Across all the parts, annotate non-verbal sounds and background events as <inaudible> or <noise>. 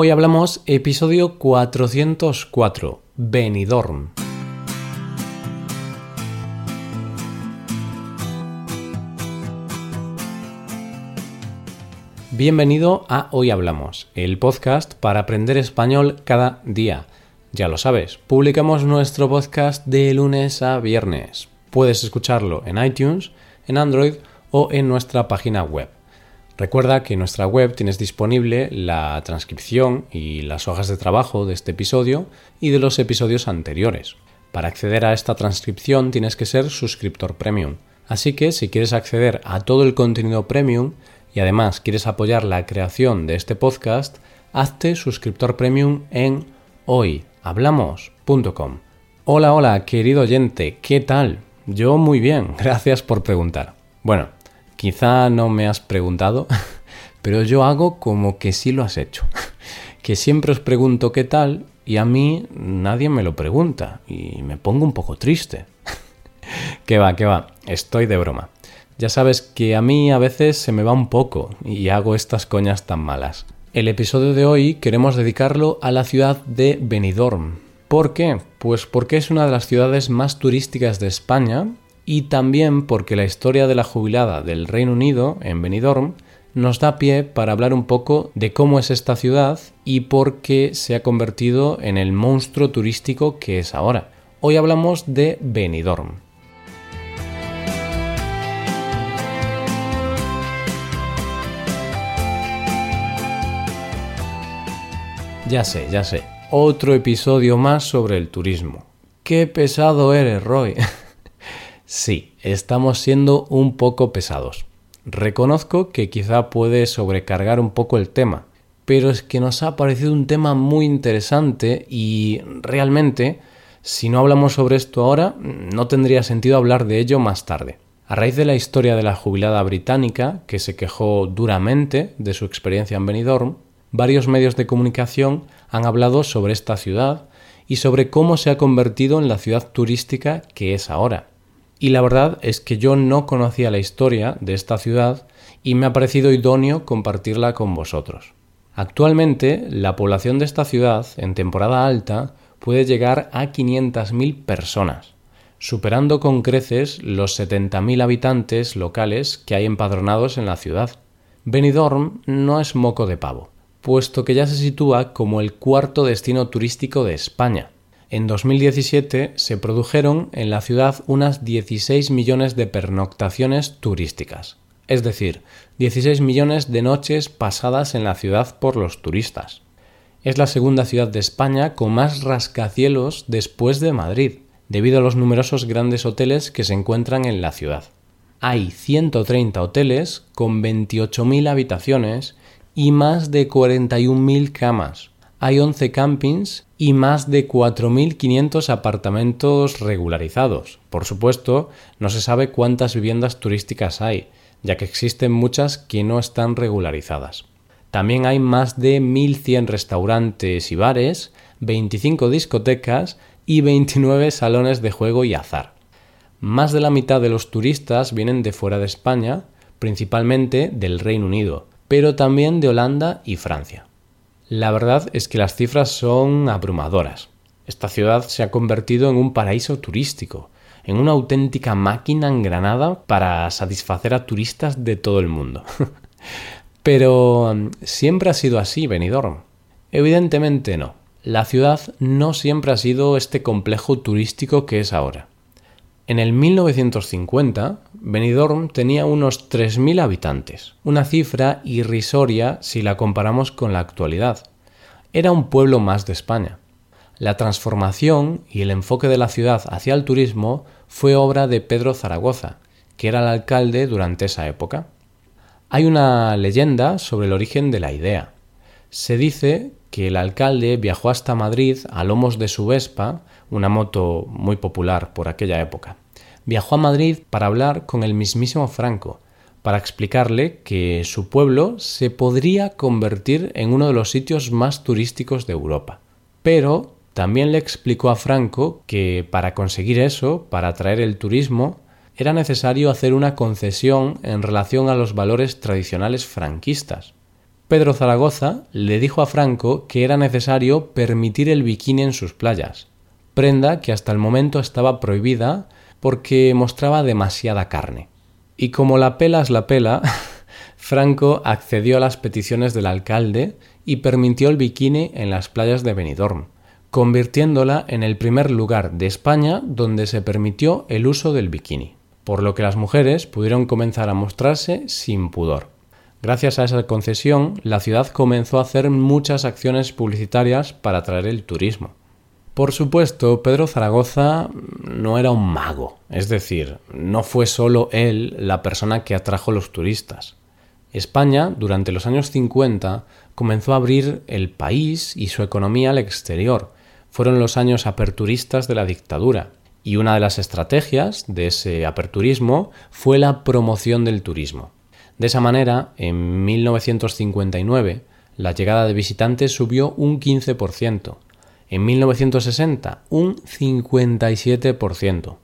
Hoy hablamos episodio 404, Benidorm. Bienvenido a Hoy Hablamos, el podcast para aprender español cada día. Ya lo sabes, publicamos nuestro podcast de lunes a viernes. Puedes escucharlo en iTunes, en Android o en nuestra página web Recuerda que en nuestra web tienes disponible la transcripción y las hojas de trabajo de este episodio y de los episodios anteriores. Para acceder a esta transcripción tienes que ser suscriptor premium. Así que si quieres acceder a todo el contenido premium y además quieres apoyar la creación de este podcast, hazte suscriptor premium en hoyhablamos.com. Hola, hola, querido oyente, ¿qué tal? Yo muy bien, <laughs> gracias por preguntar. Bueno, Quizá no me has preguntado, <laughs> pero yo hago como que sí lo has hecho. <laughs> Que siempre os pregunto qué tal y a mí nadie me lo pregunta y me pongo un poco triste. <laughs> Que va, que va, estoy de broma. Ya sabes que a mí a veces se me va un poco y hago estas coñas tan malas. El episodio de hoy queremos dedicarlo a la ciudad de Benidorm. ¿Por qué? Pues porque es una de las ciudades más turísticas de España y también porque la historia de la jubilada del Reino Unido en Benidorm nos da pie para hablar un poco de cómo es esta ciudad y por qué se ha convertido en el monstruo turístico que es ahora. Hoy hablamos de Benidorm. Ya sé, ya sé. Otro episodio más sobre el turismo. Qué pesado eres, Roy. <laughs> Sí, estamos siendo un poco pesados. Reconozco que quizá puede sobrecargar un poco el tema, pero es que nos ha parecido un tema muy interesante y realmente, si no hablamos sobre esto ahora, no tendría sentido hablar de ello más tarde. A raíz de la historia de la jubilada británica, que se quejó duramente de su experiencia en Benidorm, varios medios de comunicación han hablado sobre esta ciudad y sobre cómo se ha convertido en la ciudad turística que es ahora. Y la verdad es que yo no conocía la historia de esta ciudad y me ha parecido idóneo compartirla con vosotros. Actualmente, la población de esta ciudad, en temporada alta, puede llegar a 500.000 personas, superando con creces los 70.000 habitantes locales que hay empadronados en la ciudad. Benidorm no es moco de pavo, puesto que ya se sitúa como el cuarto destino turístico de España, en 2017 se produjeron en la ciudad unas 16 millones de pernoctaciones turísticas, es decir, 16 millones de noches pasadas en la ciudad por los turistas. Es la segunda ciudad de España con más rascacielos después de Madrid, debido a los numerosos grandes hoteles que se encuentran en la ciudad. Hay 130 hoteles con 28.000 habitaciones y más de 41.000 camas, hay 11 campings y más de 4.500 apartamentos regularizados. Por supuesto, no se sabe cuántas viviendas turísticas hay, ya que existen muchas que no están regularizadas. También hay más de 1.100 restaurantes y bares, 25 discotecas y 29 salones de juego y azar. Más de la mitad de los turistas vienen de fuera de España, principalmente del Reino Unido, pero también de Holanda y Francia. La verdad es que las cifras son abrumadoras. Esta ciudad se ha convertido en un paraíso turístico, en una auténtica máquina engranada para satisfacer a turistas de todo el mundo. <laughs> Pero ¿siempre ha sido así Benidorm? Evidentemente no. La ciudad no siempre ha sido este complejo turístico que es ahora. En el 1950, Benidorm tenía unos 3.000 habitantes, una cifra irrisoria si la comparamos con la actualidad. Era un pueblo más de España. La transformación y el enfoque de la ciudad hacia el turismo fue obra de Pedro Zaragoza, que era el alcalde durante esa época. Hay una leyenda sobre el origen de la idea. Se dice que el alcalde viajó hasta Madrid a lomos de su Vespa una moto muy popular por aquella época. Viajó a Madrid para hablar con el mismísimo Franco, para explicarle que su pueblo se podría convertir en uno de los sitios más turísticos de Europa. Pero también le explicó a Franco que para conseguir eso, para atraer el turismo, era necesario hacer una concesión en relación a los valores tradicionales franquistas. Pedro Zaragoza le dijo a Franco que era necesario permitir el bikini en sus playas, prenda que hasta el momento estaba prohibida porque mostraba demasiada carne. Y como la pela es la pela, <laughs> Franco accedió a las peticiones del alcalde y permitió el bikini en las playas de Benidorm, convirtiéndola en el primer lugar de España donde se permitió el uso del bikini, por lo que las mujeres pudieron comenzar a mostrarse sin pudor. Gracias a esa concesión, la ciudad comenzó a hacer muchas acciones publicitarias para atraer el turismo. Por supuesto, Pedro Zaragoza no era un mago, es decir, no fue solo él la persona que atrajo los turistas. España, durante los años 50, comenzó a abrir el país y su economía al exterior, fueron los años aperturistas de la dictadura, y una de las estrategias de ese aperturismo fue la promoción del turismo. De esa manera, en 1959, la llegada de visitantes subió un 15%, en 1960 un 57%.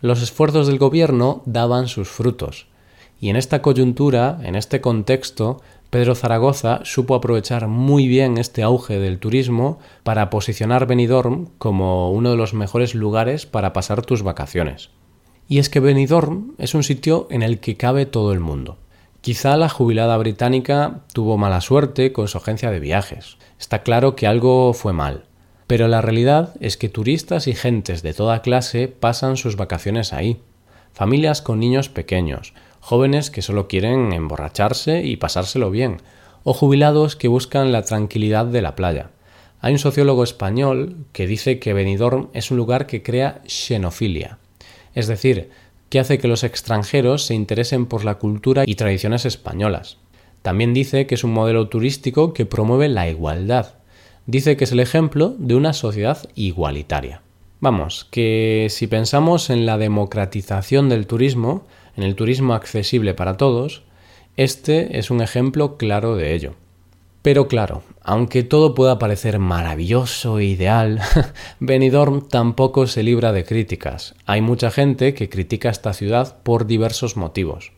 Los esfuerzos del gobierno daban sus frutos, y en esta coyuntura, en este contexto, Pedro Zaragoza supo aprovechar muy bien este auge del turismo para posicionar Benidorm como uno de los mejores lugares para pasar tus vacaciones. Y es que Benidorm es un sitio en el que cabe todo el mundo. Quizá la jubilada británica tuvo mala suerte con su agencia de viajes. Está claro que algo fue mal. Pero la realidad es que turistas y gentes de toda clase pasan sus vacaciones ahí. Familias con niños pequeños, jóvenes que solo quieren emborracharse y pasárselo bien, o jubilados que buscan la tranquilidad de la playa. Hay un sociólogo español que dice que Benidorm es un lugar que crea xenofilia, es decir, que hace que los extranjeros se interesen por la cultura y tradiciones españolas. También dice que es un modelo turístico que promueve la igualdad. Dice que es el ejemplo de una sociedad igualitaria. Vamos, que si pensamos en la democratización del turismo, en el turismo accesible para todos, este es un ejemplo claro de ello. Pero claro, aunque todo pueda parecer maravilloso e ideal, <laughs> Benidorm tampoco se libra de críticas. Hay mucha gente que critica esta ciudad por diversos motivos.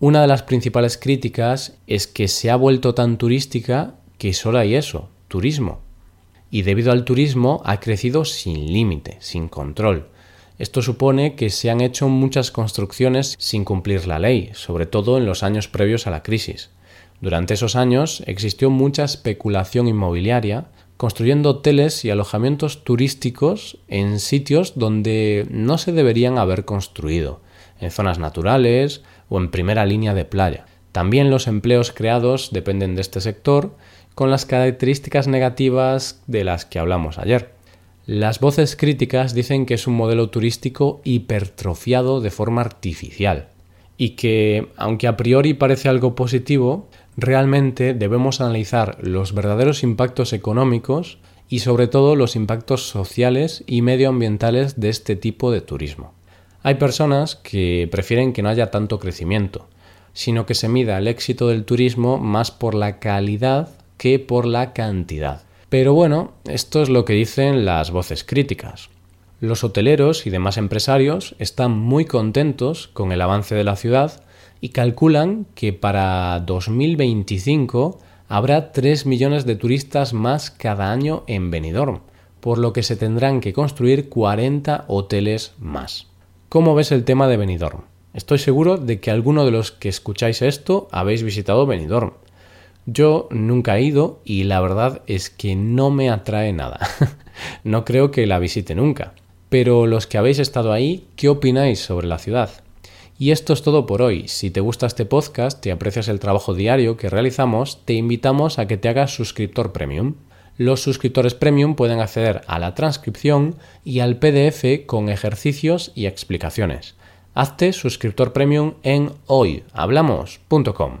Una de las principales críticas es que se ha vuelto tan turística que solo hay eso, turismo. Y debido al turismo ha crecido sin límite, sin control. Esto supone que se han hecho muchas construcciones sin cumplir la ley, sobre todo en los años previos a la crisis. Durante esos años existió mucha especulación inmobiliaria, construyendo hoteles y alojamientos turísticos en sitios donde no se deberían haber construido, en zonas naturales o en primera línea de playa. También los empleos creados dependen de este sector, con las características negativas de las que hablamos ayer. Las voces críticas dicen que es un modelo turístico hipertrofiado de forma artificial y que, aunque a priori parece algo positivo, realmente debemos analizar los verdaderos impactos económicos y sobre todo los impactos sociales y medioambientales de este tipo de turismo. Hay personas que prefieren que no haya tanto crecimiento, sino que se mida el éxito del turismo más por la calidad que por la cantidad. Pero bueno, esto es lo que dicen las voces críticas. Los hoteleros y demás empresarios están muy contentos con el avance de la ciudad y calculan que para 2025 habrá 3 millones de turistas más cada año en Benidorm, por lo que se tendrán que construir 40 hoteles más. ¿Cómo ves el tema de Benidorm? Estoy seguro de que alguno de los que escucháis esto habéis visitado Benidorm. Yo nunca he ido y la verdad es que no me atrae nada. <laughs> no creo que la visite nunca. Pero los que habéis estado ahí, ¿qué opináis sobre la ciudad? Y esto es todo por hoy. Si te gusta este podcast y aprecias el trabajo diario que realizamos, te invitamos a que te hagas suscriptor premium. Los suscriptores premium pueden acceder a la transcripción y al PDF con ejercicios y explicaciones. Hazte suscriptor premium en hoyhablamos.com.